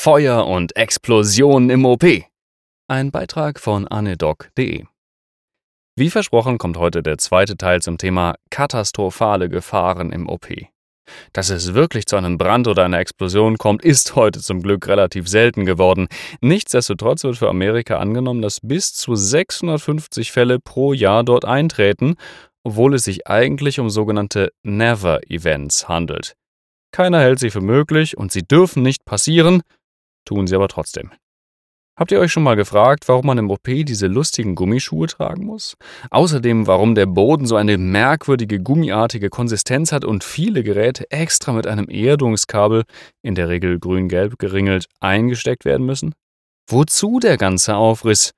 Feuer und Explosionen im OP. Ein Beitrag von anedoc.de. Wie versprochen kommt heute der zweite Teil zum Thema katastrophale Gefahren im OP. Dass es wirklich zu einem Brand oder einer Explosion kommt, ist heute zum Glück relativ selten geworden. Nichtsdestotrotz wird für Amerika angenommen, dass bis zu 650 Fälle pro Jahr dort eintreten, obwohl es sich eigentlich um sogenannte Never-Events handelt. Keiner hält sie für möglich und sie dürfen nicht passieren, tun sie aber trotzdem. Habt ihr euch schon mal gefragt, warum man im OP diese lustigen Gummischuhe tragen muss? Außerdem, warum der Boden so eine merkwürdige gummiartige Konsistenz hat und viele Geräte extra mit einem Erdungskabel, in der Regel grün-gelb geringelt, eingesteckt werden müssen? Wozu der ganze Aufriss?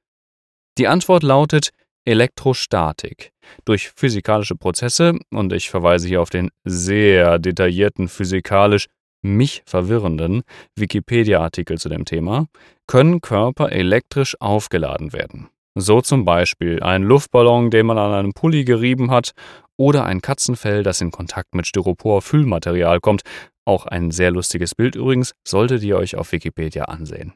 Die Antwort lautet Elektrostatik. Durch physikalische Prozesse, und ich verweise hier auf den sehr detaillierten physikalisch mich verwirrenden Wikipedia-Artikel zu dem Thema, können Körper elektrisch aufgeladen werden. So zum Beispiel ein Luftballon, den man an einem Pulli gerieben hat, oder ein Katzenfell, das in Kontakt mit Styropor-Füllmaterial kommt. Auch ein sehr lustiges Bild übrigens, solltet ihr euch auf Wikipedia ansehen.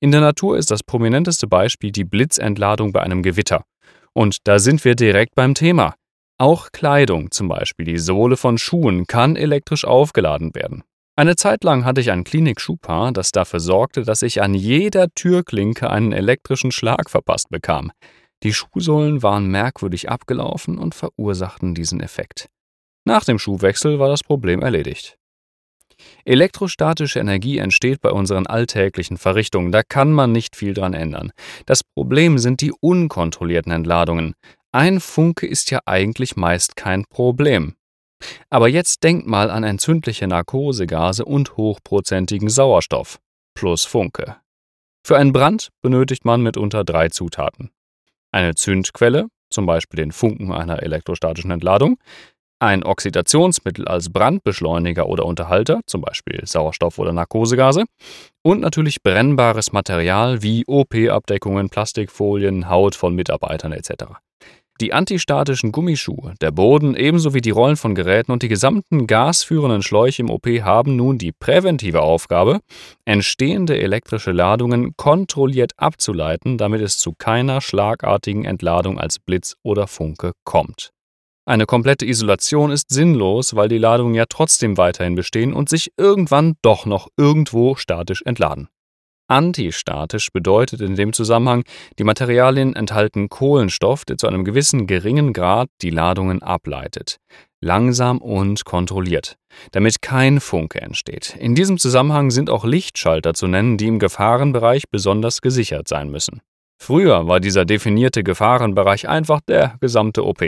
In der Natur ist das prominenteste Beispiel die Blitzentladung bei einem Gewitter. Und da sind wir direkt beim Thema. Auch Kleidung, zum Beispiel die Sohle von Schuhen, kann elektrisch aufgeladen werden. Eine Zeit lang hatte ich ein Klinik-Schuhpaar, das dafür sorgte, dass ich an jeder Türklinke einen elektrischen Schlag verpasst bekam. Die Schuhsohlen waren merkwürdig abgelaufen und verursachten diesen Effekt. Nach dem Schuhwechsel war das Problem erledigt. Elektrostatische Energie entsteht bei unseren alltäglichen Verrichtungen, da kann man nicht viel dran ändern. Das Problem sind die unkontrollierten Entladungen. Ein Funke ist ja eigentlich meist kein Problem. Aber jetzt denkt mal an entzündliche Narkosegase und hochprozentigen Sauerstoff plus Funke. Für einen Brand benötigt man mitunter drei Zutaten. Eine Zündquelle, zum Beispiel den Funken einer elektrostatischen Entladung, ein Oxidationsmittel als Brandbeschleuniger oder Unterhalter, zum Beispiel Sauerstoff oder Narkosegase, und natürlich brennbares Material wie OP-Abdeckungen, Plastikfolien, Haut von Mitarbeitern etc. Die antistatischen Gummischuhe, der Boden ebenso wie die Rollen von Geräten und die gesamten gasführenden Schläuche im OP haben nun die präventive Aufgabe, entstehende elektrische Ladungen kontrolliert abzuleiten, damit es zu keiner schlagartigen Entladung als Blitz oder Funke kommt. Eine komplette Isolation ist sinnlos, weil die Ladungen ja trotzdem weiterhin bestehen und sich irgendwann doch noch irgendwo statisch entladen. Antistatisch bedeutet in dem Zusammenhang, die Materialien enthalten Kohlenstoff, der zu einem gewissen geringen Grad die Ladungen ableitet. Langsam und kontrolliert, damit kein Funke entsteht. In diesem Zusammenhang sind auch Lichtschalter zu nennen, die im Gefahrenbereich besonders gesichert sein müssen. Früher war dieser definierte Gefahrenbereich einfach der gesamte OP.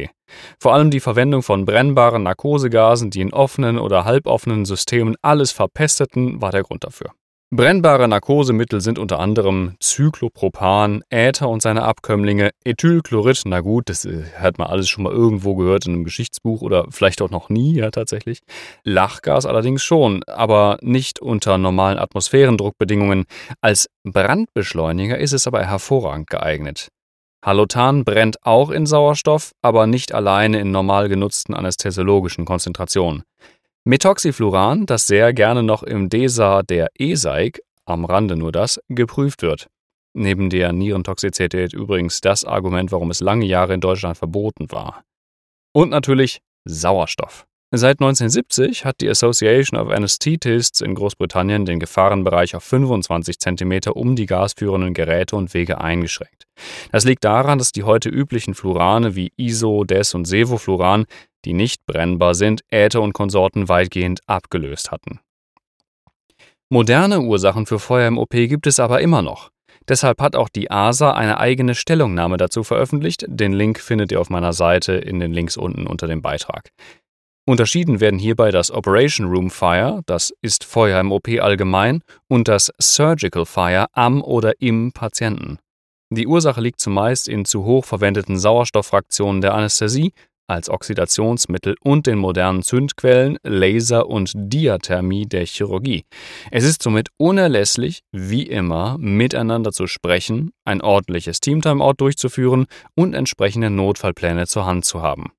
Vor allem die Verwendung von brennbaren Narkosegasen, die in offenen oder halboffenen Systemen alles verpesteten, war der Grund dafür. Brennbare Narkosemittel sind unter anderem Cyclopropan, Äther und seine Abkömmlinge, Ethylchlorid, na gut, das äh, hat man alles schon mal irgendwo gehört in einem Geschichtsbuch oder vielleicht auch noch nie, ja tatsächlich. Lachgas allerdings schon, aber nicht unter normalen Atmosphärendruckbedingungen. Als Brandbeschleuniger ist es aber hervorragend geeignet. Halotan brennt auch in Sauerstoff, aber nicht alleine in normal genutzten anästhesiologischen Konzentrationen. Methoxyfluran, das sehr gerne noch im DESA der ESAIC, am Rande nur das, geprüft wird. Neben der Nierentoxizität übrigens das Argument, warum es lange Jahre in Deutschland verboten war. Und natürlich Sauerstoff. Seit 1970 hat die Association of Anesthetists in Großbritannien den Gefahrenbereich auf 25 cm um die gasführenden Geräte und Wege eingeschränkt. Das liegt daran, dass die heute üblichen Fluorane wie ISO, DES und Sevofluran die nicht brennbar sind, Äther und Konsorten weitgehend abgelöst hatten. Moderne Ursachen für Feuer im OP gibt es aber immer noch. Deshalb hat auch die ASA eine eigene Stellungnahme dazu veröffentlicht. Den Link findet ihr auf meiner Seite in den Links unten unter dem Beitrag. Unterschieden werden hierbei das Operation Room Fire, das ist Feuer im OP allgemein, und das Surgical Fire am oder im Patienten. Die Ursache liegt zumeist in zu hoch verwendeten Sauerstofffraktionen der Anästhesie als Oxidationsmittel und den modernen Zündquellen, Laser und Diathermie der Chirurgie. Es ist somit unerlässlich, wie immer, miteinander zu sprechen, ein ordentliches Teamtimeout durchzuführen und entsprechende Notfallpläne zur Hand zu haben.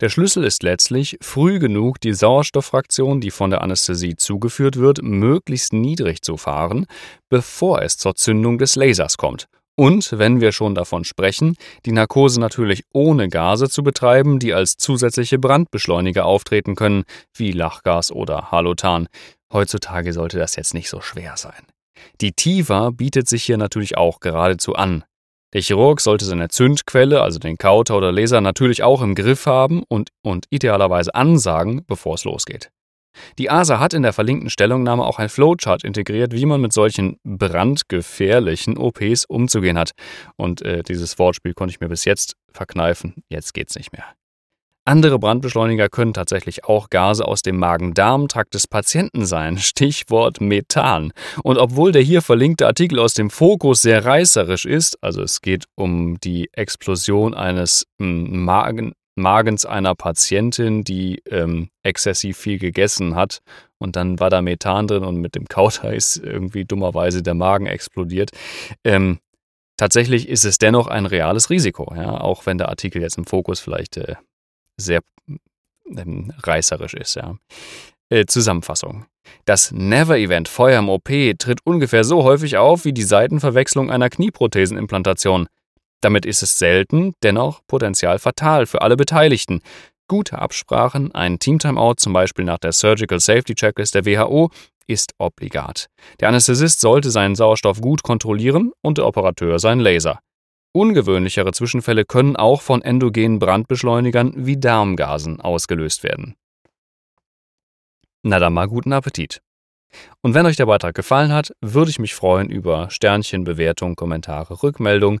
Der Schlüssel ist letztlich, früh genug die Sauerstofffraktion, die von der Anästhesie zugeführt wird, möglichst niedrig zu fahren, bevor es zur Zündung des Lasers kommt. Und, wenn wir schon davon sprechen, die Narkose natürlich ohne Gase zu betreiben, die als zusätzliche Brandbeschleuniger auftreten können, wie Lachgas oder Halotan. Heutzutage sollte das jetzt nicht so schwer sein. Die TIVA bietet sich hier natürlich auch geradezu an. Der Chirurg sollte seine Zündquelle, also den Kauter oder Laser, natürlich auch im Griff haben und, und idealerweise ansagen, bevor es losgeht. Die ASA hat in der verlinkten Stellungnahme auch ein Flowchart integriert, wie man mit solchen brandgefährlichen OPs umzugehen hat. Und äh, dieses Wortspiel konnte ich mir bis jetzt verkneifen. Jetzt geht's nicht mehr. Andere Brandbeschleuniger können tatsächlich auch Gase aus dem Magen-Darm-Trakt des Patienten sein, Stichwort Methan. Und obwohl der hier verlinkte Artikel aus dem Fokus sehr reißerisch ist, also es geht um die Explosion eines hm, Magen, Magens einer Patientin, die ähm, exzessiv viel gegessen hat und dann war da Methan drin und mit dem Kauter ist irgendwie dummerweise der Magen explodiert. Ähm, tatsächlich ist es dennoch ein reales Risiko, ja, auch wenn der Artikel jetzt im Fokus vielleicht äh, sehr ähm, reißerisch ist. Ja. Äh, Zusammenfassung. Das Never-Event Feuer im OP tritt ungefähr so häufig auf wie die Seitenverwechslung einer Knieprothesenimplantation. Damit ist es selten, dennoch potenziell fatal für alle Beteiligten. Gute Absprachen, ein Team-Timeout zum Beispiel nach der Surgical Safety Checklist der WHO, ist obligat. Der Anästhesist sollte seinen Sauerstoff gut kontrollieren und der Operateur seinen Laser. Ungewöhnlichere Zwischenfälle können auch von endogenen Brandbeschleunigern wie Darmgasen ausgelöst werden. Na dann mal guten Appetit. Und wenn euch der Beitrag gefallen hat, würde ich mich freuen über Sternchen, Bewertung, Kommentare, Rückmeldung.